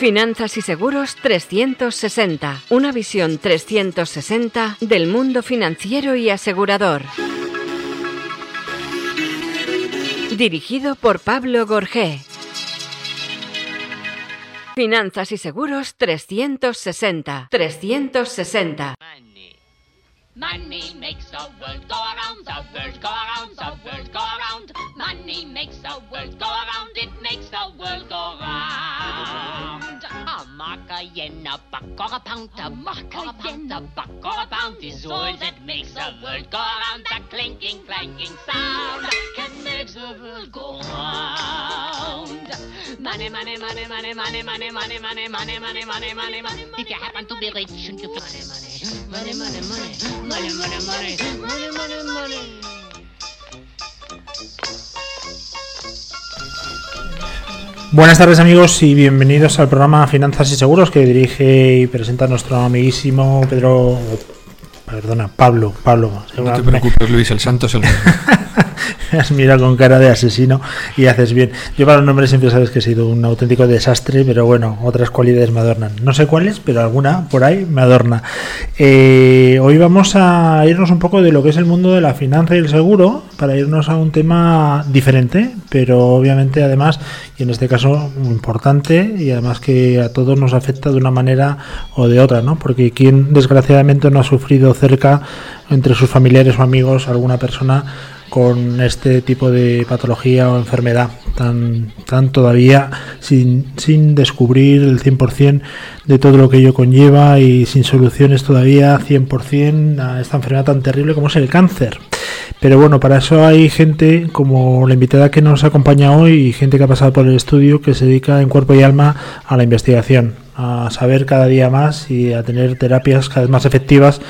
Finanzas y Seguros 360. Una visión 360 del mundo financiero y asegurador. Dirigido por Pablo Gorgé. Finanzas y Seguros 360. 360. Money makes the world go around, the world go around, the world go around. Money makes the world go around, it makes the world go round. A mark, a yen, a buck or a pound, a mark, a yen, a buck a pound is all that makes the world go around. That clinking, clanking sound can make the world go round. Money, money, money, money, money, money, money, money, money, money, money, money, money. If you happen to be rich and you money, money, money, money, money, money, money, money, money, money, money. Buenas tardes amigos y bienvenidos al programa Finanzas y Seguros que dirige y presenta nuestro amiguísimo Pedro, perdona, Pablo, Pablo. No te preocupes Luis, el santo es el has mirado con cara de asesino y haces bien. Yo para los nombres siempre sabes que he sido un auténtico desastre, pero bueno, otras cualidades me adornan. No sé cuáles, pero alguna por ahí me adorna. Eh, hoy vamos a irnos un poco de lo que es el mundo de la finanza y el seguro para irnos a un tema diferente, pero obviamente además, y en este caso importante, y además que a todos nos afecta de una manera o de otra, ¿no? Porque quien desgraciadamente no ha sufrido cerca entre sus familiares o amigos alguna persona con este tipo de patología o enfermedad tan, tan todavía sin, sin descubrir el 100% de todo lo que ello conlleva y sin soluciones todavía 100% a esta enfermedad tan terrible como es el cáncer. Pero bueno, para eso hay gente como la invitada que nos acompaña hoy y gente que ha pasado por el estudio que se dedica en cuerpo y alma a la investigación a saber cada día más y a tener terapias cada vez más efectivas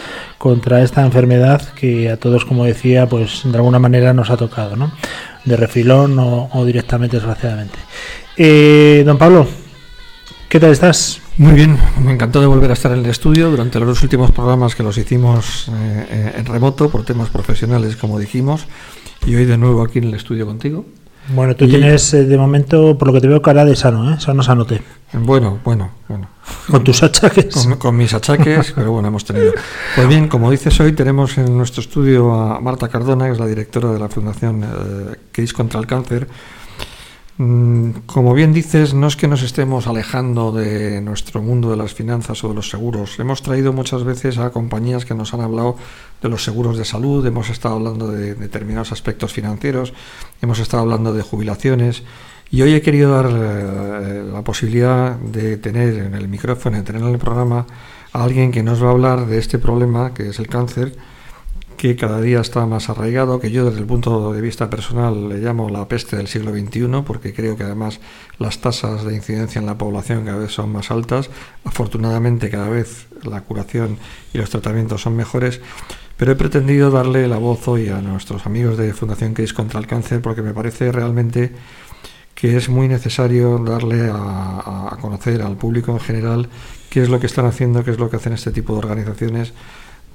contra esta enfermedad que a todos, como decía, pues de alguna manera nos ha tocado, ¿no? De refilón o, directamente, desgraciadamente. Eh, don Pablo, ¿qué tal estás? Muy bien, me encantó de volver a estar en el estudio durante los dos últimos programas que los hicimos eh, en remoto por temas profesionales, como dijimos, y hoy de nuevo aquí en el estudio contigo. Bueno, tú tienes de momento, por lo que te veo, cara de sano, ¿eh? Sano sanote. Bueno, bueno, bueno. Con tus achaques. Con, mis achaques, pero bueno, hemos tenido. Pues bien, como dices hoy, tenemos en nuestro estudio a Marta Cardona, que es la directora de la Fundación eh, Case contra el Cáncer. Mm, como bien dices, no es que nos estemos alejando de nuestro mundo de las finanzas o de los seguros. Hemos traído muchas veces a compañías que nos han hablado de los seguros de salud, hemos estado hablando de determinados aspectos financieros, hemos estado hablando de jubilaciones. Y hoy he querido dar eh, la posibilidad de tener en el micrófono, de tener en el programa a alguien que nos va a hablar de este problema, que es el cáncer, que cada día está más arraigado, que yo desde el punto de vista personal le llamo la peste del siglo XXI, porque creo que además las tasas de incidencia en la población cada vez son más altas. Afortunadamente cada vez la curación y los tratamientos son mejores, pero he pretendido darle la voz hoy a nuestros amigos de Fundación Case contra el Cáncer, porque me parece realmente que es muy necesario darle a, conocer al público en general qué es lo que están haciendo, qué es lo que hacen este tipo de organizaciones,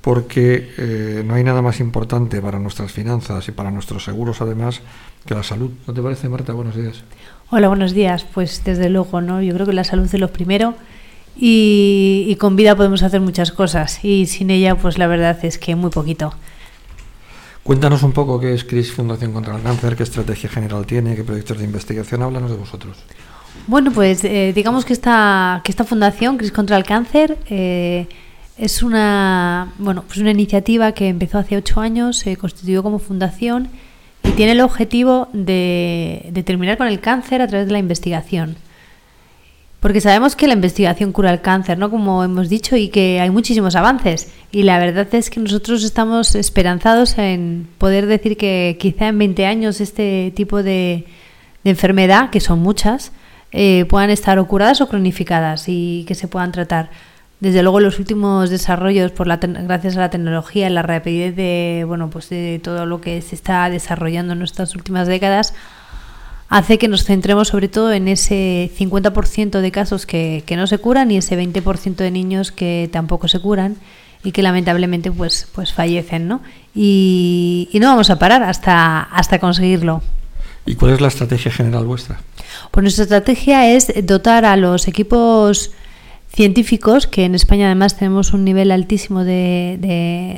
porque eh, no hay nada más importante para nuestras finanzas y para nuestros seguros además que la salud. ¿No te parece, Marta? Buenos días. Hola, buenos días. Pues desde luego, ¿no? Yo creo que la salud es lo primero y, y con vida podemos hacer muchas cosas y sin ella, pues la verdad es que muy poquito. Cuéntanos un poco qué es CRIS Fundación contra el Cáncer, qué estrategia general tiene, qué proyectos de investigación. Háblanos de vosotros. Bueno, pues eh, digamos que esta, que esta fundación, CRIS contra el Cáncer, eh, es una, bueno, pues una iniciativa que empezó hace ocho años, se constituyó como fundación y tiene el objetivo de, de terminar con el cáncer a través de la investigación. Porque sabemos que la investigación cura el cáncer, ¿no? Como hemos dicho, y que hay muchísimos avances. Y la verdad es que nosotros estamos esperanzados en poder decir que quizá en 20 años este tipo de, enfermedad, que son muchas, eh, puedan estar o curadas o cronificadas y que se puedan tratar. Desde luego los últimos desarrollos, por la gracias a la tecnología, la rapidez de, bueno, pues de todo lo que se está desarrollando en estas últimas décadas, hace que nos centremos sobre todo en ese 50% de casos que, no se curan y ese 20% de niños que tampoco se curan y que lamentablemente pues, pues fallecen, ¿no? Y, no vamos a parar hasta, hasta conseguirlo. ¿Y cuál es la estrategia general vuestra? Pues nuestra estrategia es dotar a los equipos científicos, que en España además tenemos un nivel altísimo de,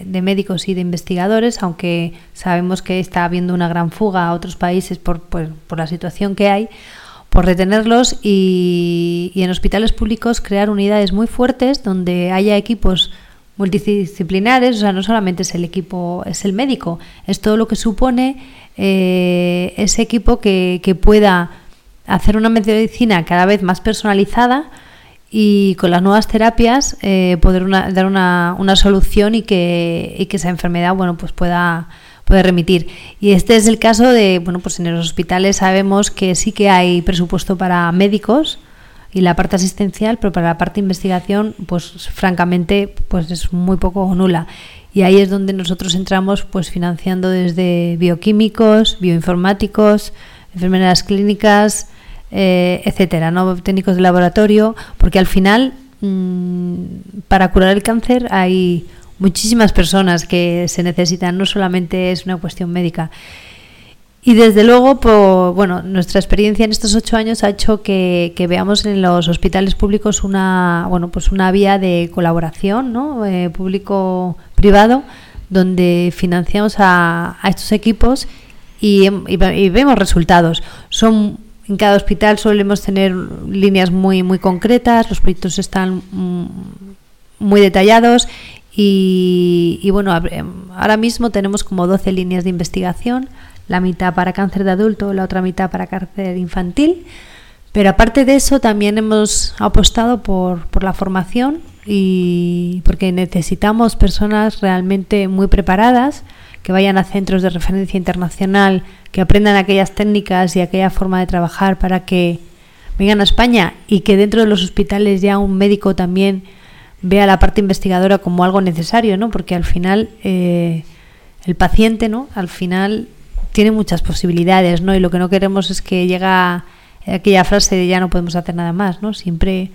de- médicos y de investigadores, aunque sabemos que está habiendo una gran fuga a otros países por, por- por la situación que hay, por retenerlos y, y en hospitales públicos crear unidades muy fuertes donde haya equipos multidisciplinares, o sea, no solamente es el equipo, es el médico, es todo lo que supone eh, ese equipo que, que pueda hacer una medicina cada vez más personalizada y con las nuevas terapias eh, poder una- dar una, una solución y que, y que esa enfermedad bueno pues pueda remitir. Y este es el caso de bueno pues en los hospitales sabemos que sí que hay presupuesto para médicos y la parte asistencial pero para la parte de investigación pues francamente pues es muy poco o nula. Y ahí es donde nosotros entramos pues financiando desde bioquímicos bioinformáticos enfermeras clínicas eh, etcétera, ¿no? técnicos de laboratorio, porque al final mm, para curar el cáncer hay muchísimas personas que se necesitan, no solamente es una cuestión médica. Y desde luego, por, bueno, nuestra experiencia en estos ocho años ha hecho que, veamos en los hospitales públicos una, bueno, pues una vía de colaboración, ¿no? Eh, público-privado, donde financiamos a, estos equipos y, y vemos resultados. Son en cada hospital solemos tener líneas muy muy concretas, los proyectos están mm, muy detallados y, bueno, ahora mismo tenemos como 12 líneas de investigación, la mitad para cáncer de adulto, la otra mitad para cáncer infantil. Pero aparte de eso, también hemos apostado por, por la formación y porque necesitamos personas realmente muy preparadas que vayan a centros de referencia internacional, que aprendan aquellas técnicas y aquella forma de trabajar para que vengan a España y que dentro de los hospitales ya un médico también vea la parte investigadora como algo necesario, ¿no? Porque al final eh, el paciente, ¿no? Al final tiene muchas posibilidades, ¿no? Y lo que no queremos es que llega aquella frase de ya no podemos hacer nada más, ¿no? Siempre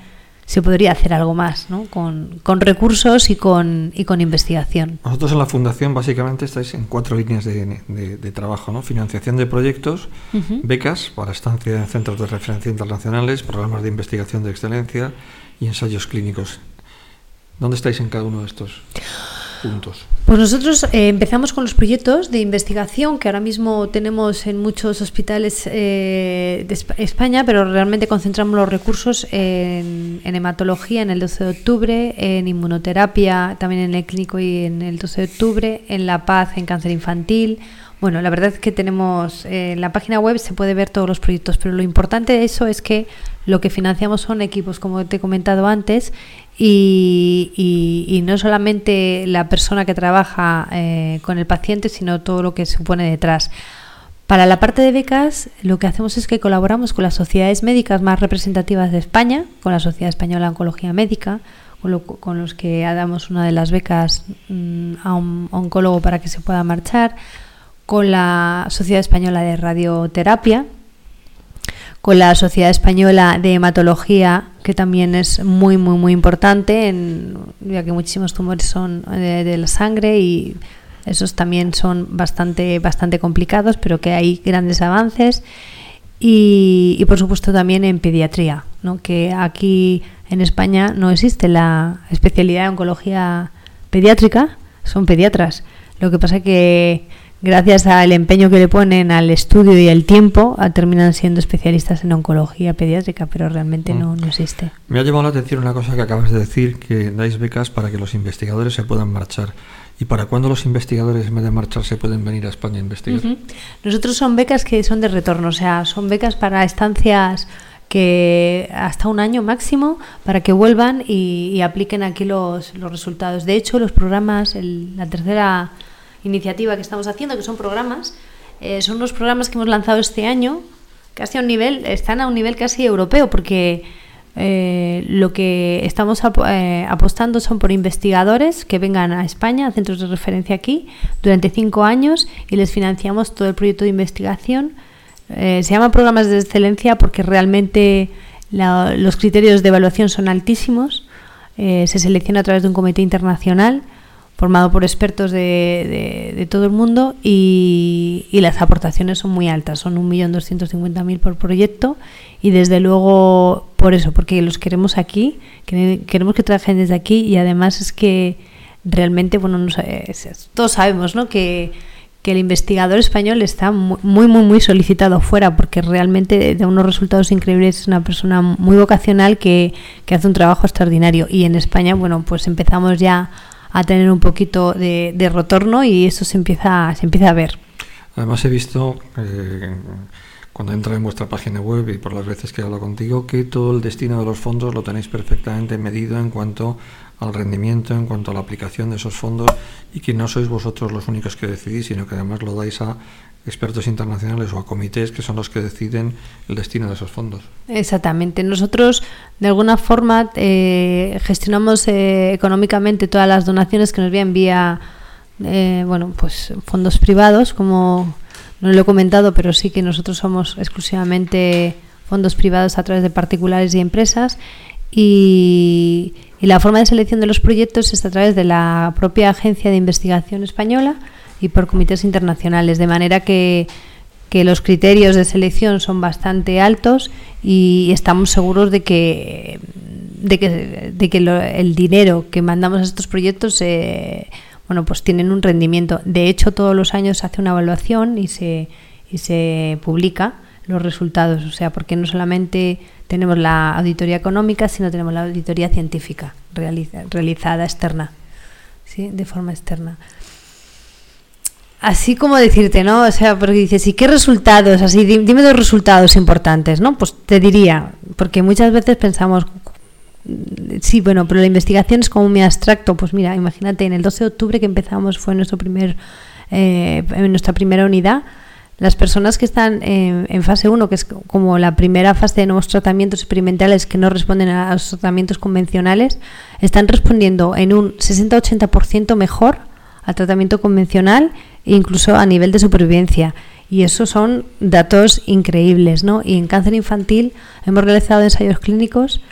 se podría hacer algo más, ¿no? Con, con recursos y con, y con investigación. Nosotros en la Fundación básicamente estáis en cuatro líneas de, de- de trabajo, ¿no? Financiación de proyectos, becas para estancia en centros de referencia internacionales, programas de investigación de excelencia y ensayos clínicos. ¿Dónde estáis en cada uno de estos Pues nosotros eh, empezamos con los proyectos de investigación que ahora mismo tenemos en muchos hospitales eh, de Espa- España, pero realmente concentramos los recursos en, en hematología en el 12 de octubre, en inmunoterapia también en el clínico y en el 12 de octubre, en La Paz en cáncer infantil. Bueno, la verdad es que tenemos eh, en la página web se puede ver todos los proyectos, pero lo importante de eso es que lo que financiamos son equipos, como te he comentado antes, y no solamente la persona que trabaja eh, con el paciente, sino todo lo que supone detrás. Para la parte de becas, lo que hacemos es que colaboramos con las sociedades médicas más representativas de España, con la Sociedad Española de Oncología Médica, con, lo- con los que damos una de las becas mm, a un oncólogo para que se pueda marchar, con la Sociedad Española de Radioterapia, con la Sociedad Española de Hematología, que también es muy, muy, muy importante, ya que muchísimos tumores son de, de la sangre y esos también son bastante, bastante complicados, pero que hay grandes avances. Y, y, por supuesto también en pediatría, ¿no? que aquí en España no existe la especialidad de oncología pediátrica, son pediatras. Lo que pasa que gracias al empeño que le ponen al estudio y al tiempo, ah, terminan siendo especialistas en oncología pediátrica, pero realmente Mm. no, no existe. Me ha llamado la atención una cosa que acabas de decir, que dais becas para que los investigadores se puedan marchar. ¿Y para cuándo los investigadores en vez de marcharse pueden venir a España a investigar? Nosotros son becas que son de retorno, o sea, son becas para estancias que hasta un año máximo para que vuelvan y, y apliquen aquí los, los resultados. De hecho, los programas, el- la tercera iniciativa que estamos haciendo, que son programas, eh, son unos programas que hemos lanzado este año, casi a un nivel, están a un nivel casi europeo, porque eh, lo que estamos eh, apostando son por investigadores que vengan a España, a centros de referencia aquí, durante cinco años y les financiamos todo el proyecto de investigación. Eh, se llaman programas de excelencia porque realmente la- los criterios de evaluación son altísimos. Se selecciona a través de un comité internacional formado por expertos de, de, todo el mundo y, las aportaciones son muy altas, son 1.250.000 por proyecto y desde luego por eso, porque los queremos aquí, queremos que trabajen desde aquí y además es que realmente, bueno, no, todos sabemos ¿no? que el investigador español está muy, muy, muy solicitado fuera porque realmente da unos resultados increíbles. Es una persona muy vocacional que, hace un trabajo extraordinario. Y en España, bueno, pues empezamos ya a tener un poquito de, retorno y eso se empieza, se empieza a ver. Además he visto, eh, cuando entra en vuestra página web y por las veces que hablo contigo, que todo el destino de los fondos lo tenéis perfectamente medido en cuanto al rendimiento, en cuanto a la aplicación de esos fondos y que no sois vosotros los únicos que decidís, sino que además lo dais a expertos internacionales o a comités que son los que deciden el destino de esos fondos. Exactamente. Nosotros, de alguna forma, eh, gestionamos eh, económicamente todas las donaciones que nos envían vía, eh, bueno, pues fondos privados, como no lo he comentado, pero sí que nosotros somos exclusivamente fondos privados a través de particulares y empresas y, y la forma de selección de los proyectos es a través de la propia agencia de investigación española y por comités internacionales, de manera que, que los criterios de selección son bastante altos y estamos seguros de que, de que, de que lo, el dinero que mandamos a estos proyectos eh, bueno, pues tienen un rendimiento. De hecho, todos los años se hace una evaluación y se, y se publica los resultados, o sea, porque no solamente tenemos la auditoría económica, sino tenemos la auditoría científica realiza, realizada externa, ¿sí? de forma externa. Así como decirte, ¿no? O sea, porque dices, ¿y qué resultados? Así, dime dos resultados importantes, ¿no? Pues te diría, porque muchas veces pensamos, sí, bueno, pero la investigación es como muy abstracto. Pues mira, imagínate, en el 12 de octubre que empezamos, fue nuestro primer, eh, nuestra primera unidad, las personas que están en, en fase 1, que es como la primera fase de nuevos tratamientos experimentales que no responden a los tratamientos convencionales, están respondiendo en un 60-80% mejor al tratamiento convencional, incluso a nivel de supervivencia. Y esos son datos increíbles, ¿no? Y en cáncer infantil hemos realizado ensayos clínicos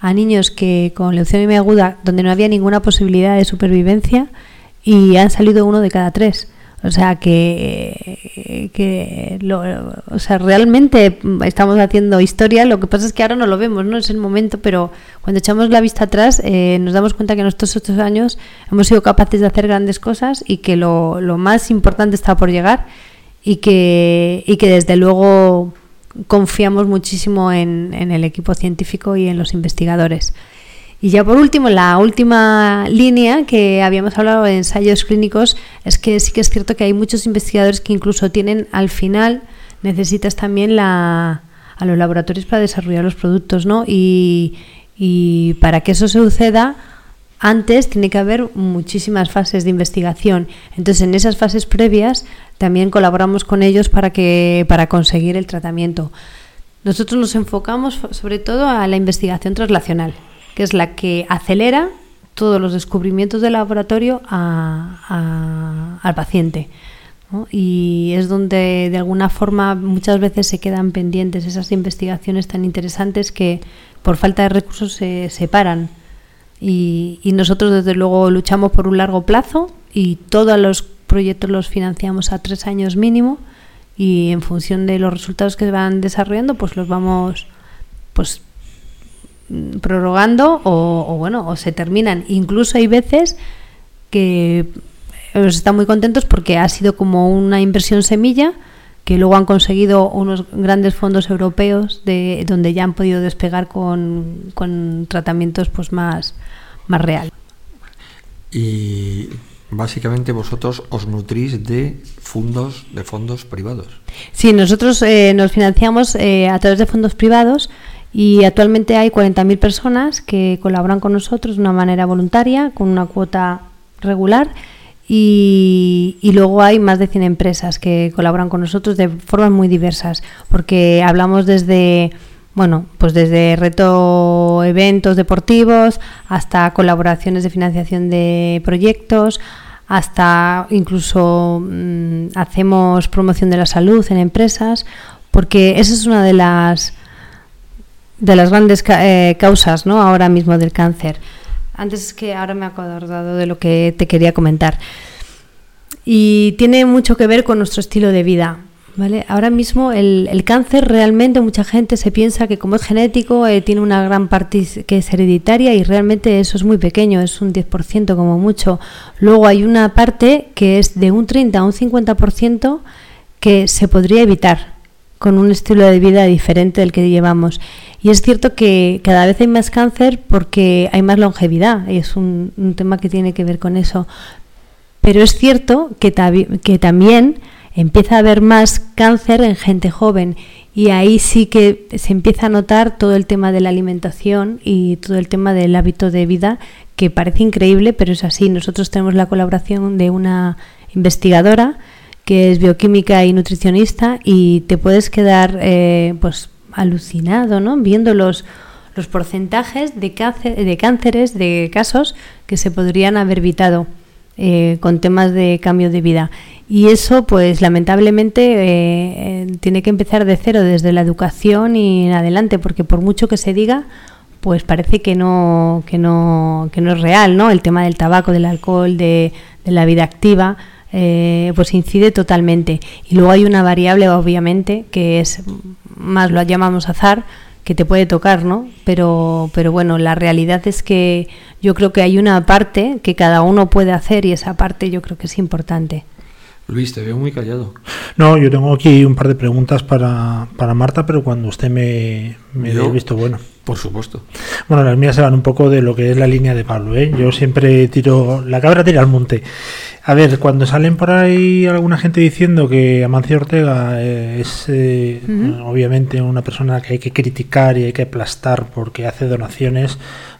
a niños que con leucemia aguda, donde no había ninguna posibilidad de supervivencia, y han salido uno de cada tres. O sea que, que lo, o sea, realmente estamos haciendo historia, lo que pasa es que ahora no lo vemos, no es el momento, pero cuando echamos la vista atrás eh, nos damos cuenta que en estos ocho años hemos sido capaces de hacer grandes cosas y que lo, lo más importante está por llegar y que, y que desde luego confiamos muchísimo en, en el equipo científico y en los investigadores. Y ya por último, la última línea que habíamos hablado de ensayos clínicos es que sí que es cierto que hay muchos investigadores que incluso tienen al final necesitas también a los laboratorios para desarrollar los productos, ¿no? Y, para que eso suceda, antes tiene que haber muchísimas fases de investigación. Entonces, en esas fases previas también colaboramos con ellos para que para conseguir el tratamiento. Nosotros nos enfocamos sobre todo a la investigación translacional que es la que acelera todos los descubrimientos del laboratorio a, a, al paciente. ¿no? Y es donde de alguna forma muchas veces se quedan pendientes esas investigaciones tan interesantes que por falta de recursos se separan. Y, y nosotros desde luego luchamos por un largo plazo y todos los proyectos los financiamos a tres años mínimo y en función de los resultados que se van desarrollando pues los vamos pues prorrogando o, o, bueno, o se terminan. Incluso hay veces que están muy contentos porque ha sido como una inversión semilla que luego han conseguido unos grandes fondos europeos de donde ya han podido despegar con, con tratamientos pues más, más real. Y básicamente vosotros os nutrís de fondos de fondos privados. Sí, nosotros eh, nos financiamos eh, a través de fondos privados y actualmente hay 40.000 personas que colaboran con nosotros de una manera voluntaria, con una cuota regular. Y, luego hay más de 100 empresas que colaboran con nosotros de formas muy diversas, porque hablamos desde, bueno, pues desde reto eventos deportivos hasta colaboraciones de financiación de proyectos, hasta incluso mmm, hacemos promoción de la salud en empresas, porque esa es una de las de las grandes ca eh, causas ¿no? ahora mismo del cáncer. antes es que ahora me he acordado de lo que te quería comentar. Y tiene mucho que ver con nuestro estilo de vida. ¿vale? Ahora mismo el, el cáncer realmente mucha gente se piensa que como es genético eh, tiene una gran parte que es hereditaria y realmente eso es muy pequeño, es un 10% como mucho. Luego hay una parte que es de un 30 a un 50% que se podría evitar con un estilo de vida diferente del que llevamos. Y es cierto que cada vez hay más cáncer porque hay más longevidad, y es un, tema que tiene que ver con eso. Pero es cierto que, que también empieza a haber más cáncer en gente joven y ahí sí que se empieza a notar todo el tema de la alimentación y todo el tema del hábito de vida que parece increíble, pero es así. Nosotros tenemos la colaboración de una investigadora que es bioquímica y nutricionista y te puedes quedar eh, pues alucinado, ¿no? Viendo los, los porcentajes de, de cánceres, de casos que se podrían haber evitado. Eh, con temas de cambio de vida. Y eso, pues lamentablemente, eh, eh, tiene que empezar de cero, desde la educación y en adelante, porque por mucho que se diga, pues parece que no, que no, que no es real, ¿no? El tema del tabaco, del alcohol, de, la vida activa, pues incide totalmente. Y luego hay una variable, obviamente, que es más lo llamamos azar, que te puede tocar, ¿no? Pero, pero bueno, la realidad es que yo creo que hay una parte que cada uno puede hacer y esa parte yo creo que es importante. Luis, te veo muy callado. No, yo tengo aquí un par de preguntas para, para Marta, pero cuando usted me, me dé visto bueno. Por supuesto. Bueno, las mías se van un poco de lo que es la línea de Pablo. ¿eh? Yo siempre tiro, la cabra tira al monte. A ver, cuando salen por ahí alguna gente diciendo que Amancio Ortega eh, es eh, obviamente una persona que hay que criticar y hay que aplastar porque hace donaciones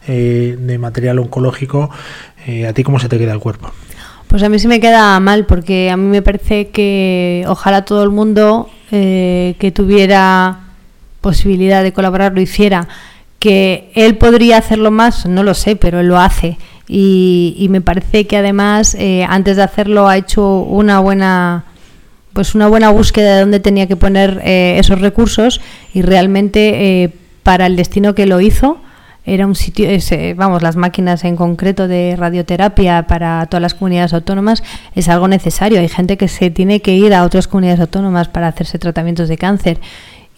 eh, de material oncológico, ¿a ti cómo se te queda el cuerpo? Pues a mí sí me queda mal porque a mí me parece que ojalá todo el mundo que tuviera posibilidad de colaborar lo hiciera. Que él podría hacerlo más, no lo sé, pero él lo hace. Y, me parece que además, eh, antes de hacerlo, ha hecho una buena pues una buena búsqueda de dónde tenía que poner eh, esos recursos y realmente eh, para el destino que lo hizo era un sitio, vamos, las máquinas en concreto de radioterapia para todas las comunidades autónomas es algo necesario. Hay gente que se tiene que ir a otras comunidades autónomas para hacerse tratamientos de cáncer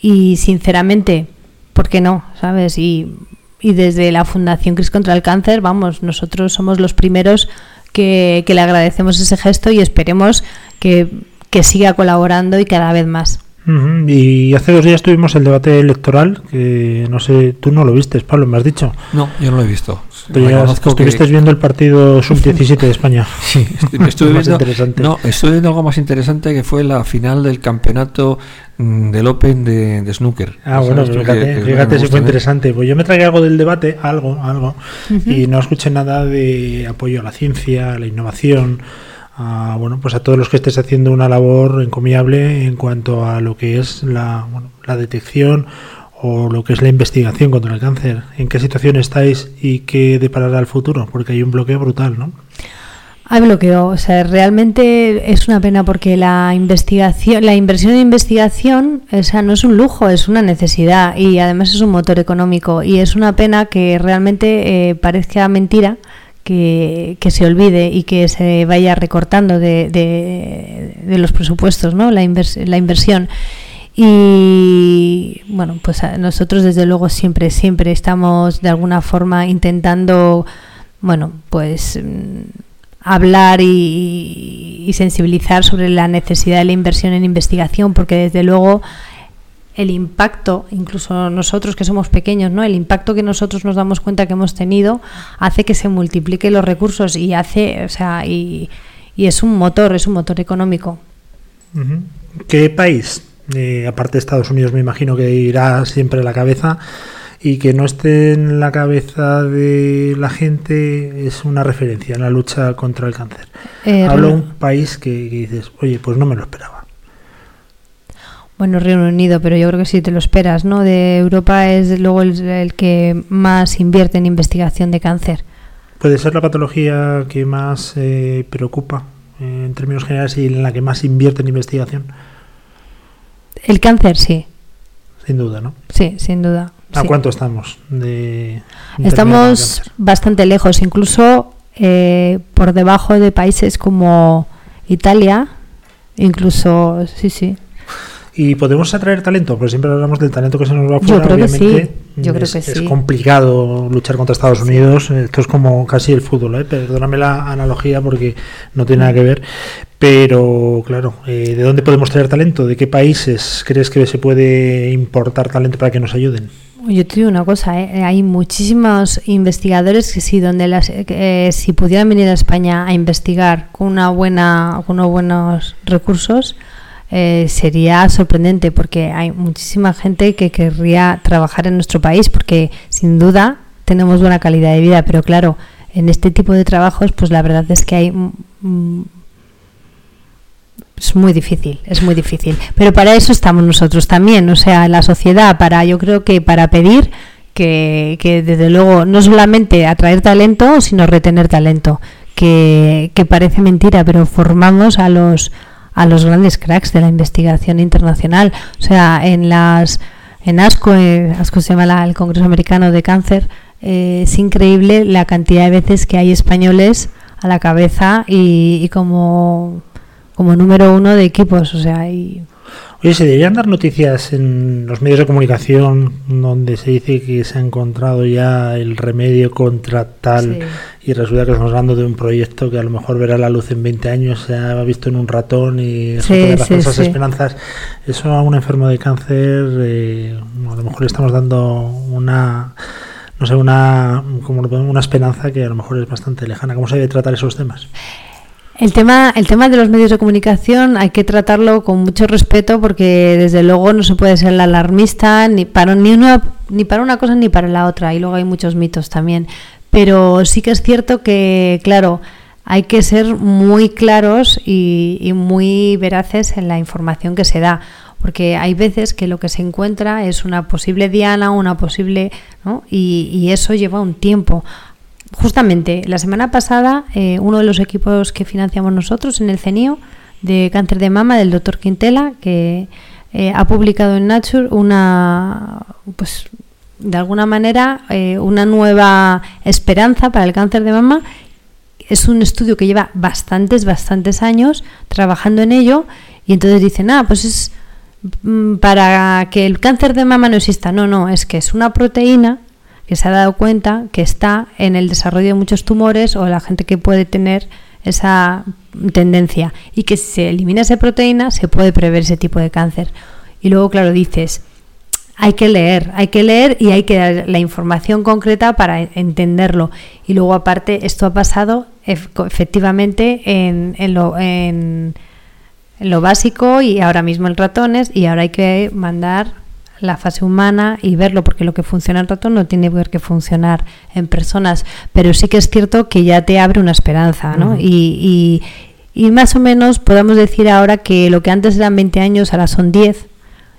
y sinceramente, ¿por qué no? ¿Sabes? Y, y desde la Fundación Cris contra el Cáncer, vamos, nosotros somos los primeros que, que le agradecemos ese gesto y esperemos que, que siga colaborando y cada vez más. Y hace dos días tuvimos el debate electoral, que no sé, tú no lo viste, Pablo, me has dicho. No, yo no lo he visto. estuviste viendo el partido sub-17 de España. Sí, estuve viendo, no, estuve viendo algo más interesante que fue la final del campeonato mm, del Open de, snooker. Ah, bueno, fíjate, fíjate si fue interesante. Pues yo me tragué algo del debate, algo, algo, y no escuché nada de apoyo a la ciencia, a la innovación a, bueno, pues a todos los que estés haciendo una labor encomiable en cuanto a lo que es la, la detección o lo que es la investigación contra el cáncer. ¿En qué situación estáis y qué deparará el futuro? Porque hay un bloqueo brutal, ¿no? Hay bloqueo, o sea, realmente es una pena porque la investigación, la inversión en investigación, o sea, no es un lujo, es una necesidad y además es un motor económico y es una pena que realmente eh, parezca mentira que, se olvide y que se vaya recortando de, de, los presupuestos, ¿no? La, la inversión. Y bueno, pues nosotros desde luego siempre, siempre estamos de alguna forma intentando, bueno, pues mm, hablar y sensibilizar sobre la necesidad de la inversión en investigación, porque desde luego el impacto, incluso nosotros que somos pequeños, ¿no? El impacto que nosotros nos damos cuenta que hemos tenido hace que se multipliquen los recursos y hace, o sea, y, es un motor, es un motor económico. ¿Qué país, eh, aparte de Estados Unidos, me imagino que irá siempre a la cabeza y que no esté en la cabeza de la gente es una referencia en la lucha contra el cáncer? Eh, Hablo de un país que dices, oye, pues no me lo esperaba. Bueno, Reino Unido, pero yo creo que sí te lo esperas, ¿no? De Europa es luego el, que más invierte en investigación de cáncer. ¿Puede ser la patología que más eh, preocupa eh, en términos generales y en la que más invierte en investigación? El cáncer, sí. Sin duda, ¿no? Sí, sin duda. ¿A cuánto estamos? De... Estamos bastante lejos, incluso eh, por debajo de países como Italia, incluso, sí, sí. ¿Y podemos atraer talento? Pues siempre hablamos del talento que se nos va Yo fuera, creo que obviamente. sí, yo creo es, que es sí. complicado luchar contra Estados Unidos. Esto es como casi el fútbol, ¿eh? Perdóname la analogía porque no tiene nada que ver. Pero, claro, eh, ¿de dónde podemos traer talento? ¿De qué países crees que se puede importar talento para que nos ayuden? Yo te digo una cosa, ¿eh? hay muchísimos investigadores que sí, donde las, eh, si pudieran venir a España a investigar con una buena, con unos buenos recursos, eh, sería sorprendente porque hay muchísima gente que querría trabajar en nuestro país porque sin duda tenemos buena calidad de vida, pero claro, en este tipo de trabajos, pues la verdad es que hay es muy difícil, es muy difícil. Pero para eso estamos nosotros también, o sea, la sociedad, para yo creo que para pedir que, que desde luego no solamente atraer talento, sino retener talento, que, que parece mentira, pero formamos a los a los grandes cracks de la investigación internacional. O sea, en las en ASCO, eh, ASCO se llama la- el Congreso Americano de Cáncer, eh, es increíble la cantidad de veces que hay españoles a la cabeza y, y como, como número uno de equipos. O sea, y Oye, ¿se deberían dar noticias en los medios de comunicación donde se dice que se ha encontrado ya el remedio contra tal Sí. Y resulta que estamos hablando de un proyecto que a lo mejor verá la luz en 20 años, se ha visto en un ratón y eso Sí, falsas sí. esperanzas? Eso a un enfermo de cáncer, eh, a lo mejor le estamos dando una... No sé, una, como lo podemos- una esperanza que a lo mejor es bastante lejana. ¿Cómo se debe tratar esos temas? El tema, el tema de los medios de comunicación hay que tratarlo con mucho respeto porque desde luego no se puede ser el alarmista ni para ni una ni para una cosa ni para la otra y luego hay muchos mitos también. Pero sí que es cierto que, claro, hay que ser muy claros y, muy veraces en la información que se da. Porque hay veces que lo que se encuentra es una posible diana, una posible. ¿no? Y, y eso lleva un tiempo. Justamente, la semana pasada, eh, uno de los equipos que financiamos nosotros en el CENIO de cáncer de mama del doctor Quintela, que eh, ha publicado en Nature una, pues, de alguna manera, eh, una nueva esperanza para el cáncer de mama. Es un estudio que lleva bastantes, bastantes años trabajando en ello y entonces dicen, ah, pues es mm, para que el cáncer de mama no exista. No, no, es que es una proteína que se ha dado cuenta que está en el desarrollo de muchos tumores o la gente que puede tener esa tendencia y que si se elimina esa proteína se puede prever ese tipo de cáncer. Y luego, claro, dices, hay que leer, hay que leer y hay que dar la información concreta para entenderlo. Y luego, aparte, esto ha pasado ef- efectivamente en, en lo, en, en lo básico y ahora mismo en ratones y ahora hay que mandar la fase humana y verlo porque lo que funciona en ratón no tiene qué funcionar en personas pero sí que es cierto que ya te abre una esperanza ¿no? Y, y, y más o menos podemos decir ahora que lo que antes eran 20 años ahora son 10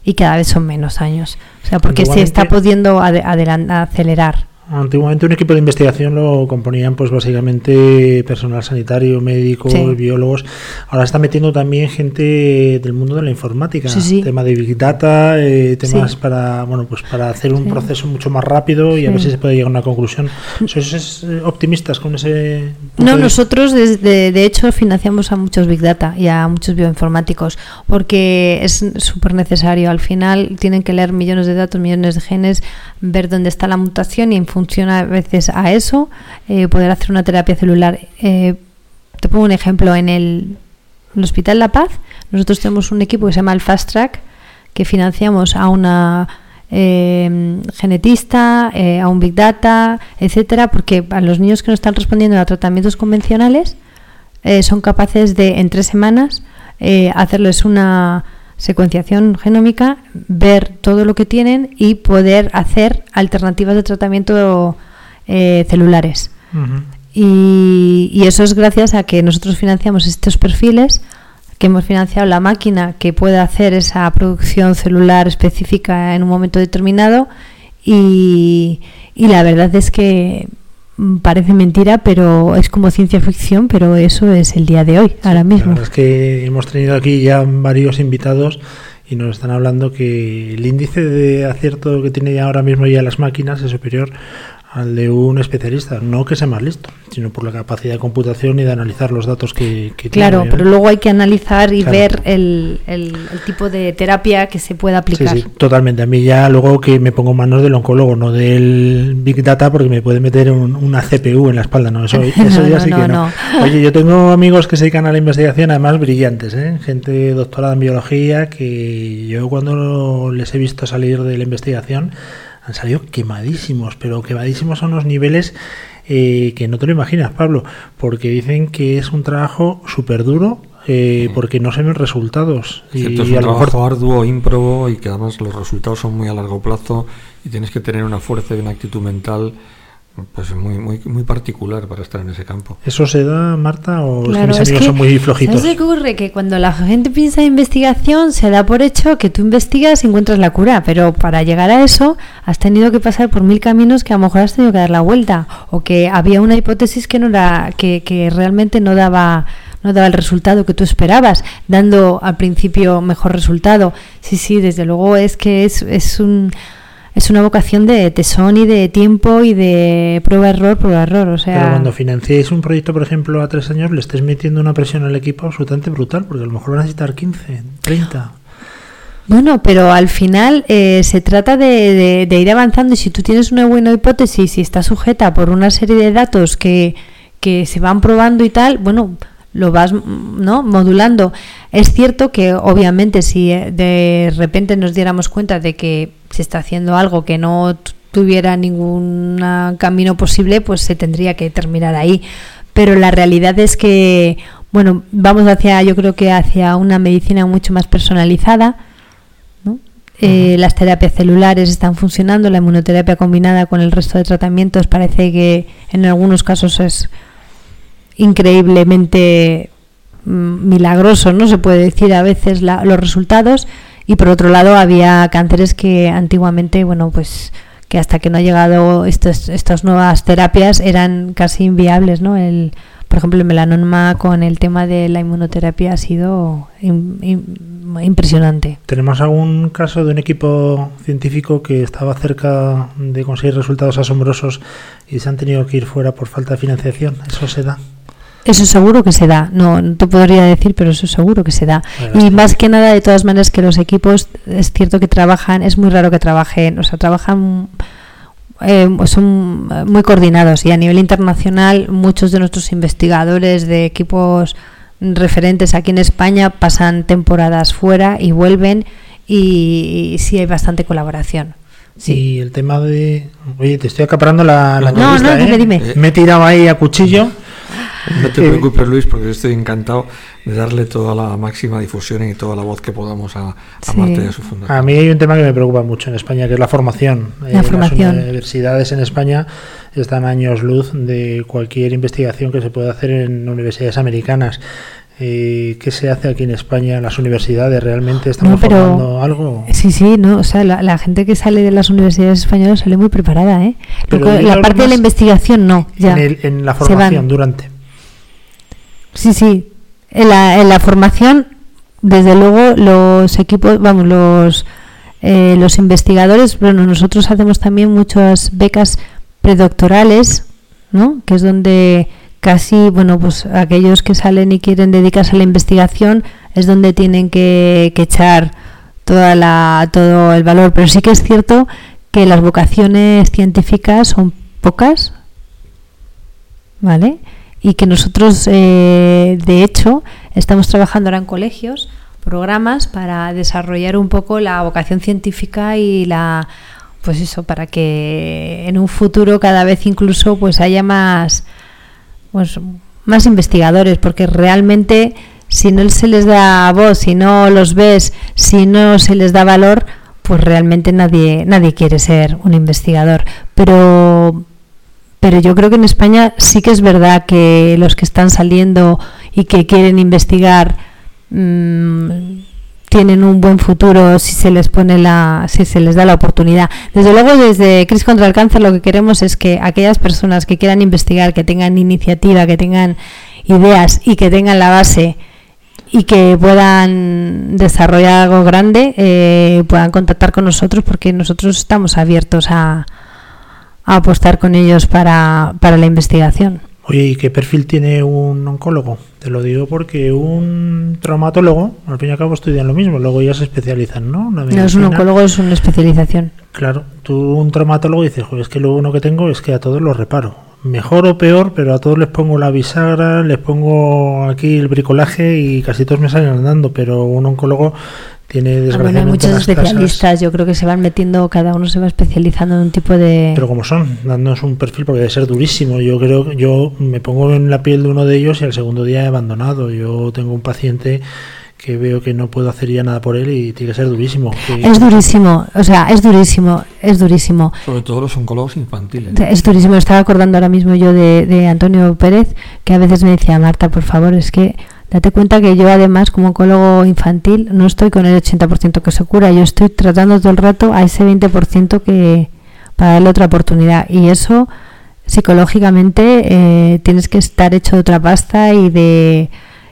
y cada vez son menos años. O sea porque se está pudiendo ade- adelan- acelerar Antiguamente un equipo de investigación lo componían pues básicamente personal sanitario, médicos, Sí. biólogos. Ahora está metiendo también gente del mundo de la informática, Sí, sí. tema de big data, eh, temas para bueno pues para hacer un proceso mucho más rápido y a ver si se puede llegar a una conclusión. ¿Sois eh, optimistas con ese? No, de- nosotros desde, de hecho financiamos a muchos Big Data y a muchos bioinformáticos porque es súper necesario. Al final tienen que leer millones de datos, millones de genes, ver dónde está la mutación y en función a veces a eso eh, poder hacer una terapia celular. Eh, te pongo un ejemplo, en el, Hospital La Paz nosotros tenemos un equipo que se llama el Fast Track que financiamos a una eh, genetista, eh, a un Big Data, etcétera, porque a los niños que no están respondiendo a tratamientos convencionales eh, son capaces de en tres semanas hacerles una secuenciación genómica, ver todo lo que tienen y poder hacer alternativas de tratamiento eh, celulares. Y, y eso es gracias a que nosotros financiamos estos perfiles, que hemos financiado la máquina que puede hacer esa producción celular específica en un momento determinado y, y la verdad es que parece mentira, pero es como ciencia ficción, pero eso es el día de hoy, ahora La mismo. verdad es que hemos tenido aquí ya varios invitados y nos están hablando que el índice de acierto que tiene ya ahora mismo ya las máquinas es superior al de un especialista. No que sea más listo, sino por la capacidad de computación y de analizar los datos que, que Claro, tiene. pero luego hay que analizar y Claro. ver el, el- el tipo de terapia que se pueda Sí, aplicar. sí, totalmente. A mí ya luego que me pongo en manos del oncólogo, no del Big Data, porque me puede meter un- una CPU en la espalda. No, eso, eso No, ya no, sí no, que no. no. Oye, yo tengo amigos que se dedican a la investigación, además brillantes, ¿eh? gente doctorada en biología, que yo cuando les he visto salir de la investigación han salido quemadísimos, pero quemadísimos a unos niveles eh, que no te lo imaginas, Pablo, porque dicen que es un trabajo súper duro. eh, porque no se ven resultados y, es un a lo mejor trabajo arduo, ímprobo y que además los resultados son muy a largo plazo y tienes que tener una fuerza y una actitud mental pues muy muy muy particular para estar en ese campo. ¿Eso se da, Marta, o Claro, es que mis es amigos que, son muy flojitos? ¿Sabes qué ocurre? Que cuando la gente piensa en investigación, se da por hecho que tú investigas y encuentras la cura, pero para llegar a eso has tenido que pasar por mil caminos que a lo mejor has tenido que dar la vuelta, o que había una hipótesis que no era, que, que realmente no daba no daba el resultado que tú esperabas, dando al principio mejor resultado. Sí, sí, desde luego es que es, es un es una vocación de tesón y de tiempo y de prueba error, prueba error, o sea, Pero cuando financiéis un proyecto, por ejemplo, a tres años, le estés metiendo una presión al equipo absolutamente brutal, porque a lo mejor van a necesitar 15, 30. Bueno, pero al final eh, se trata de, de- de ir avanzando y si tú tienes una buena hipótesis y está sujeta por una serie de datos que, que se van probando y tal, bueno, lo vas ¿no? modulando. Es cierto que obviamente si eh, de repente nos diéramos cuenta de que se está haciendo algo que no tuviera ningún ah, camino posible, pues se tendría que terminar ahí. Pero la realidad es que, bueno, vamos hacia, yo creo que hacia una medicina mucho más personalizada. ¿no? Eh, las terapias celulares están funcionando, la inmunoterapia combinada con el resto de tratamientos parece que en algunos casos es increíblemente mm, milagroso, ¿no? Se puede decir a veces la- los resultados y por otro lado había cánceres que antiguamente, bueno, pues que hasta que no ha llegado estos, estas nuevas terapias eran casi inviables, ¿no? El, por ejemplo, el melanoma con el tema de la inmunoterapia ha sido im- im- impresionante. ¿Tenemos algún caso de un equipo científico que estaba cerca de conseguir resultados asombrosos y se han tenido que ir fuera por falta de financiación? ¿Eso se da? Eso seguro que se da, no, no te podría decir, pero eso seguro que se da. Bueno, Y más que nada, de todas maneras, que los equipos, es cierto que trabajan, es muy raro que trabajen, o sea, trabajan, eh, son eh, muy coordinados y a nivel internacional muchos de nuestros investigadores de equipos referentes aquí en España pasan temporadas fuera y vuelven y, sí hay bastante colaboración. Sí. Y el tema de... Oye, te estoy acaparando la, la No, entrevista, no, ¿eh? dime, dime. Me he tirado ahí a cuchillo. No te Eh, preocupes, Luis, porque yo estoy encantado de darle toda la máxima difusión y toda la voz que podamos a, a Sí. Marta y a su fundación. A mí hay un tema que me preocupa mucho en España, que es la formación. Eh, formación. Las universidades en España están a años luz de cualquier investigación que se pueda hacer en universidades americanas. Eh, ¿Qué se hace aquí en España en las universidades? ¿Realmente estamos No, pero- formando algo? Sí, sí, no, o sea, la, la gente que sale de las universidades españolas sale muy preparada, ¿eh? Pero la parte de la investigación no, ya. En, el- en la formación, durante. Sí, sí. En la, en la formación, desde luego, los equipos, vamos, los, eh, los investigadores, bueno, nosotros hacemos también muchas becas predoctorales, ¿no? Que es donde casi, bueno, pues aquellos que salen y quieren dedicarse a la investigación es donde tienen que, que echar toda la, todo el valor. Pero sí que es cierto que las vocaciones científicas son pocas, ¿vale? Y que nosotros, eh, de hecho, estamos trabajando ahora en colegios, programas para desarrollar un poco la vocación científica y la, pues eso, para que en un futuro cada vez incluso pues haya más, pues más investigadores, porque realmente si no se les da voz, si no los ves, si no se les da valor, pues realmente nadie nadie quiere ser un investigador. Pero pero yo creo que en España sí que es verdad que los que están saliendo y que quieren investigar mm, tienen un buen futuro si se les pone la si se les da la oportunidad. Desde luego desde Cris contra el cáncer lo que queremos es que aquellas personas que quieran investigar, que tengan iniciativa, que tengan ideas y que tengan la base y que puedan desarrollar algo grande, eh, puedan contactar con nosotros porque nosotros estamos abiertos a, a apostar con ellos para, para la investigación. Oye, ¿y qué perfil tiene un oncólogo? Te lo digo porque un traumatólogo, al fin y al cabo, estudian lo mismo, luego ya se especializan, ¿no? No es un oncólogo, es una especialización. Claro, tú un traumatólogo dices, "Joder, es que lo uno que tengo es que a todos los reparo. Mejor o peor, pero a todos les pongo la bisagra, les pongo aquí el bricolaje y casi todos me salen andando, pero un oncólogo tiene Ah, bueno, hay desgraciadamente muchos tasas- especialistas, yo creo que se van metiendo, cada uno se va especializando en un tipo de... Pero como son, dándonos un perfil porque debe ser durísimo. Yo creo que yo me pongo en la piel de uno de ellos y al segundo día he abandonado. Yo tengo un paciente que veo que no puedo hacer ya nada por él y tiene que ser durísimo. que- Es durísimo, o sea, es durísimo, es durísimo. Sobre todo los oncólogos infantiles. Es durísimo, estaba acordando ahora mismo yo de, de Antonio Pérez, que a veces me decía, Marta, por favor, es que date cuenta que yo además como oncólogo infantil no estoy con el 80% que se cura, yo estoy tratando todo el rato a ese 20% que para darle otra oportunidad. Y eso psicológicamente eh, tienes que estar hecho de otra pasta y de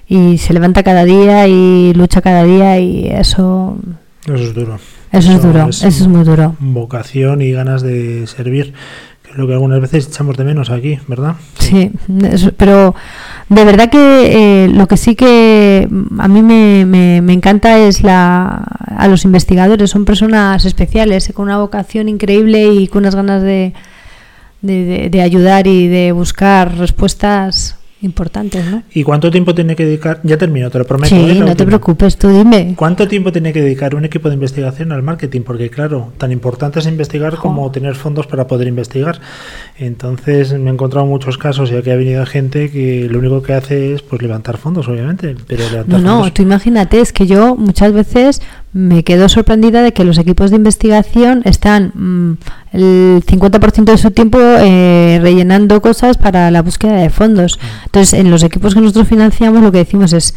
y se levanta cada día y lucha cada día y eso Eso es duro. eso es duro, es- eso es muy duro. Vocación y ganas de servir, lo que algunas veces echamos de menos aquí, ¿verdad? Sí, pero de verdad que eh, lo que sí que a mí me, me- me encanta es la a los investigadores, son personas especiales, con una vocación increíble y con unas ganas de, de- de ayudar y de buscar respuestas importantes, ¿no? ¿Y cuánto tiempo tiene que dedicar? Ya termino, te lo prometo. Sí, ¿eh? No te preocupes, tú dime. ¿Cuánto tiempo tiene que dedicar un equipo de investigación al marketing? Porque claro, tan importante es investigar como tener fondos para poder investigar. Entonces me he encontrado muchos casos y aquí ha venido gente que lo único que hace es pues levantar fondos, obviamente, pero No, levantar no, fondos tú imagínate, es que yo muchas veces me quedo sorprendida de que los equipos de investigación están mm, el 50% de su tiempo eh, rellenando cosas para la búsqueda de fondos. Entonces, en los equipos que nosotros financiamos lo que decimos es,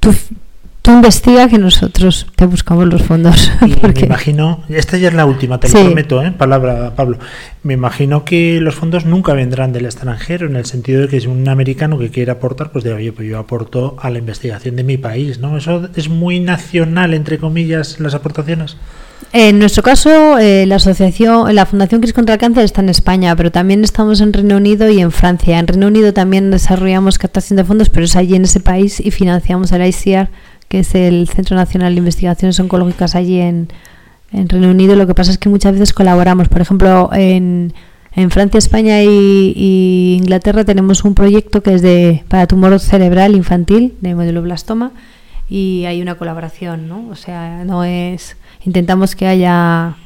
tú, tú investiga que nosotros te buscamos los fondos. Y me Porque, imagino, esta ya es la última, te Sí. lo prometo, ¿eh? palabra Pablo. Me imagino que los fondos nunca vendrán del extranjero, en el sentido de que si un americano que quiere aportar, pues de oye, pues yo aporto a la investigación de mi país, ¿no? Eso es muy nacional, entre comillas, las aportaciones. En nuestro caso, eh, la asociación, la Fundación Cris contra el Cáncer está en España, pero también estamos en Reino Unido y en Francia. En Reino Unido también desarrollamos captación de fondos, pero es allí en ese país y financiamos el ICR, que es el Centro Nacional de Investigaciones Oncológicas allí en, en Reino Unido. Lo que pasa es que muchas veces colaboramos. Por ejemplo, en, en Francia, España y, Inglaterra tenemos un proyecto que es de para tumor cerebral infantil, de modeloblastoma, y hay una colaboración, ¿no? O sea, no es... Intentamos que haya...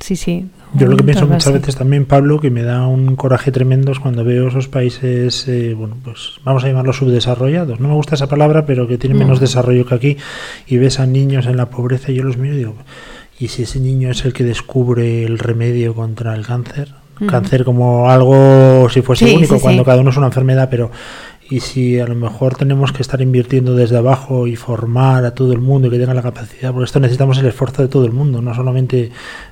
Sí, sí. Yo lo que pienso muchas veces también, Pablo, que me da un coraje tremendo es cuando veo esos países, eh, bueno, pues vamos a llamarlos subdesarrollados. No me gusta esa palabra, pero que tienen menos No. desarrollo que aquí. Y ves a niños en la pobreza y yo los miro y digo, ¿y si ese niño es el que descubre el remedio contra el cáncer? Cáncer como algo, si fuese Sí, único, sí, cuando sí. cada uno es una enfermedad, pero y si a lo mejor tenemos que estar invirtiendo desde abajo y formar a todo el mundo y que tenga la capacidad, porque esto necesitamos el esfuerzo de todo el mundo, no solamente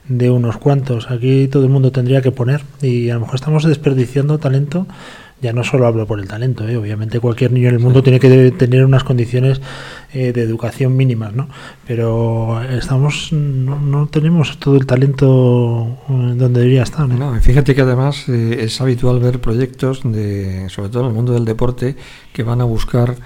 de unos cuantos. Aquí todo el mundo tendría que poner y a lo mejor estamos desperdiciando talento. Ya no solo hablo por el talento, ¿eh? obviamente cualquier niño en el mundo tiene que tener unas condiciones eh, de educación mínimas, ¿no? Pero estamos no, tenemos todo el talento eh, donde debería estar. ¿no? Fíjate que además eh, es habitual ver proyectos, de, sobre todo en el mundo del deporte, que van a buscar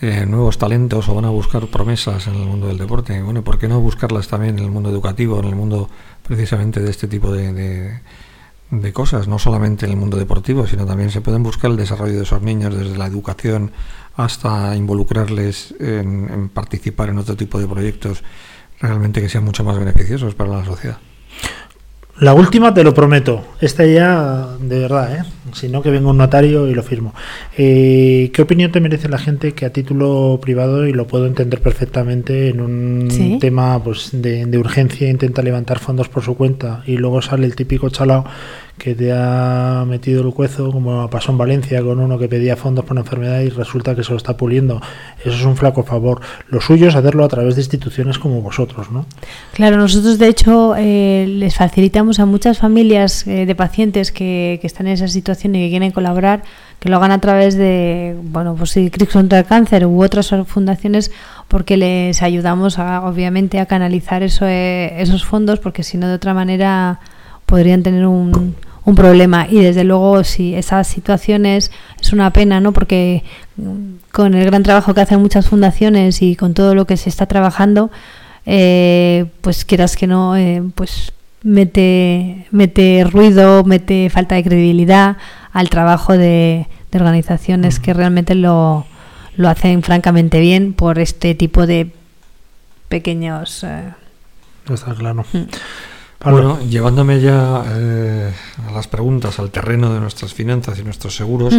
eh, nuevos talentos o van a buscar promesas en el mundo del deporte. Bueno, ¿por qué no buscarlas también en el mundo educativo, en el mundo precisamente de este tipo de, de- de cosas? No solamente en el mundo deportivo, sino también se pueden buscar el desarrollo de esos niños desde la educación hasta involucrarles en, en participar en otro tipo de proyectos realmente que sean mucho más beneficiosos para la sociedad. La última te lo prometo. Esta ya, de verdad, ¿eh? Si no, que venga un notario y lo firmo. Eh, ¿Qué opinión te merece la gente que a título privado, y lo puedo entender perfectamente, en un Sí. tema pues de, de urgencia intenta levantar fondos por su cuenta y luego sale el típico chalao que te ha metido el cuezo, como pasó en Valencia con uno que pedía fondos por una enfermedad y resulta que se lo está puliendo? Eso es un flaco favor. Lo suyo es hacerlo a través de instituciones como vosotros, ¿no? Claro, nosotros de hecho eh, les facilitamos a muchas familias eh, de pacientes que, que están en esa situación y que quieren colaborar, que lo hagan a través de, bueno, pues sí, Crix contra el cáncer u otras fundaciones, porque les ayudamos a, obviamente a canalizar eso, eh, esos fondos, porque si no de otra manera podrían tener un, un problema. Y desde luego, sí, esas situaciones es una pena, ¿no? Porque mm, con el gran trabajo que hacen muchas fundaciones y con todo lo que se está trabajando, eh, pues quieras que no, eh, pues mete, mete ruido, mete falta de credibilidad al trabajo de, de organizaciones que realmente lo, lo hacen francamente bien por este tipo de pequeños... eh, Está claro. Mm. Pablo. Bueno, llevándome ya eh, a las preguntas, al terreno de nuestras finanzas y nuestros seguros,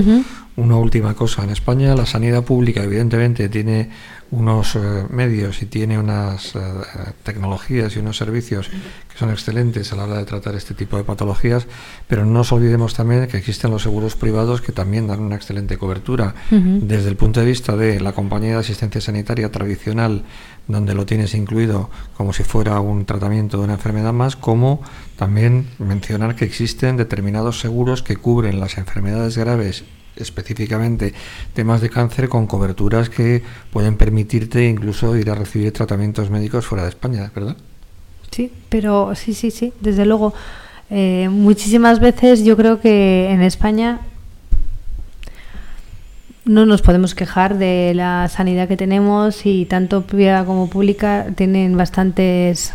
una última cosa. En España la sanidad pública evidentemente tiene unos eh, medios y tiene unas eh, tecnologías y unos servicios que son excelentes a la hora de tratar este tipo de patologías, pero no nos olvidemos también que existen los seguros privados que también dan una excelente cobertura. Desde el punto de vista de la compañía de asistencia sanitaria tradicional, donde lo tienes incluido como si fuera un tratamiento de una enfermedad más, como también mencionar que existen determinados seguros que cubren las enfermedades graves, específicamente temas de cáncer, con coberturas que pueden permitirte incluso ir a recibir tratamientos médicos fuera de España, ¿verdad? Sí, pero sí, sí, sí, desde luego. Eh, muchísimas veces yo creo que en España no nos podemos quejar de la sanidad que tenemos y tanto privada como pública tienen bastantes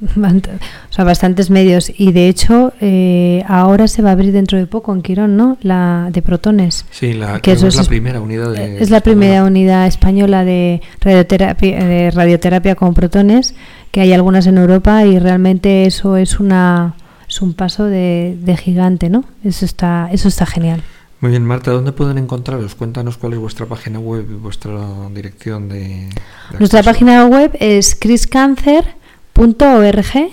o sea, bastantes medios y de hecho eh, ahora se va a abrir dentro de poco en Quirón, ¿no? La de protones. Sí, la, Que eso es la primera unidad de... Es la primera española. unidad española de radioterapia, de radioterapia con protones, que hay algunas en Europa y realmente eso es una es un paso de, de gigante, ¿no? Eso está eso está genial. Muy bien, Marta, ¿dónde pueden encontraros? Cuéntanos cuál es vuestra página web y vuestra dirección de... de Nuestra página web es criscancer.org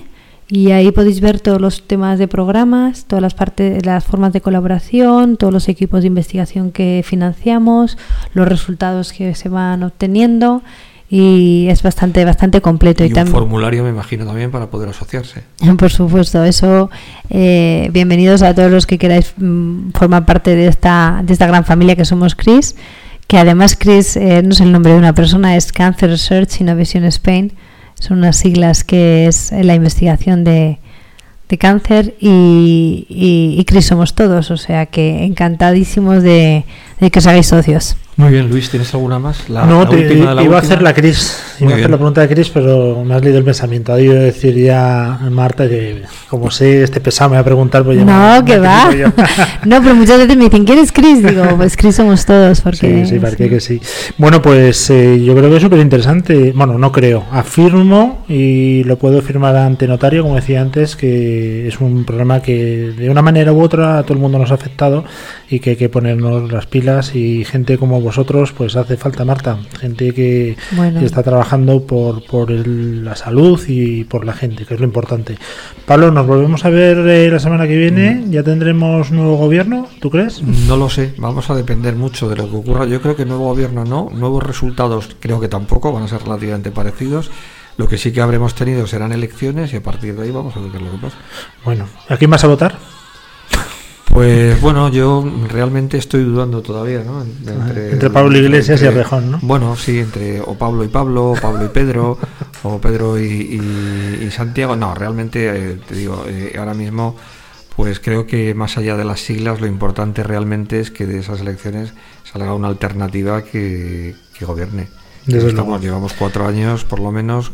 y ahí podéis ver todos los temas de programas, todas las partes, las formas de colaboración, todos los equipos de investigación que financiamos, los resultados que se van obteniendo y es bastante bastante completo Y y, un también formulario, me imagino, también para poder asociarse. por supuesto, eso. eh, bienvenidos a todos los que queráis mm, formar parte de esta, de esta gran familia que somos CRIS. Que además CRIS eh, no es el nombre de una persona, es Cancer Research Innovation Spain. Son unas siglas que es la investigación de, de cáncer y, y, y CRIS somos todos. O sea que encantadísimos de, de que os hagáis socios. Muy bien, Luis, ¿tienes alguna más? La, no, la te, última de la iba a última. hacer la Cris, Muy iba a hacer bien. la pregunta de Cris, pero me has leído el pensamiento. Ha decir ya Marta que, como sé, este pesado me va a preguntar, pues ya No, me- que me va. No, pero muchas veces me dicen, ¿quién es Chris? Digo, pues Chris somos todos. Porque, Sí, sí, parece que sí. Bueno, pues eh, yo creo que es súper interesante. Bueno, no creo. Afirmo y lo puedo firmar ante notario, como decía antes, que es un programa que de una manera u otra a todo el mundo nos ha afectado y que hay que ponernos las pilas y gente como vosotros, pues hace falta, Marta. Gente que, Bueno. que está trabajando por, por el- la salud y por la gente, que es lo importante. Pablo, nos volvemos a ver eh, la semana que viene. ¿Ya tendremos nuevo gobierno? ¿Tú crees? No lo sé, vamos a depender mucho de lo que ocurra. Yo creo que nuevo gobierno no, nuevos resultados creo que tampoco, van a ser relativamente parecidos. Lo que sí que habremos tenido serán elecciones y a partir de ahí vamos a ver qué es lo que pasa. Bueno, ¿a quién vas a votar? Pues bueno, yo realmente estoy dudando todavía, ¿no? En- Entre Pablo Iglesias y Errejón, ¿no? Bueno, sí, entre o Pablo y Pablo, o Pablo y Pedro, o Pedro y, y- y Santiago. No, realmente, eh, te digo, eh, ahora mismo, pues creo que más allá de las siglas, lo importante realmente es que de esas elecciones salga una alternativa que, que gobierne. Desde Estamos- luego. llevamos cuatro años, por lo menos,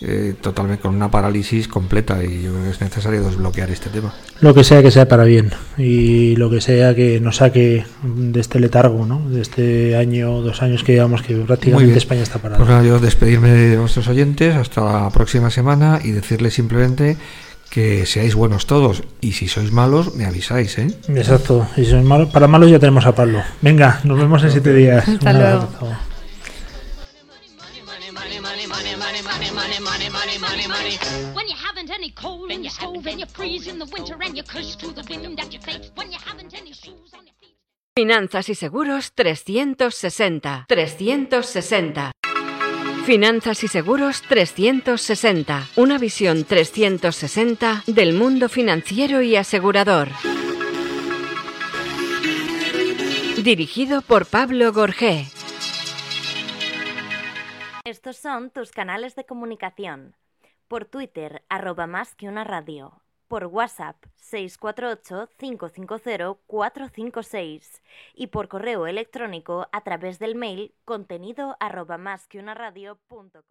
eh, totalmente con una parálisis completa y yo creo que es necesario desbloquear este tema. Lo que sea que sea para bien y lo que sea que nos saque de este letargo, ¿no? De este año, dos años que llevamos que prácticamente. España está parada. Pues nada, yo despedirme de nuestros oyentes hasta la próxima semana y decirles simplemente que seáis buenos todos y si sois malos me avisáis, ¿eh? Exacto. Y si son malos, para malos ya tenemos a Pablo. Venga, nos vemos en siete días. Hasta Un luego. When you haven't any coal in your stove and you freeze in the winter and you curse to the wind at your face. When you haven't any shoes on your feet. Finanzas y Seguros 360. 360. Finanzas y Seguros 360. Una visión 360 del mundo financiero y asegurador. Dirigido por Pablo Gorgé. Estos son tus canales de comunicación. Por Twitter, arroba más que una radio. por WhatsApp 648-550-456 y por correo electrónico a través del mail contenido arroba más que una radio punto com.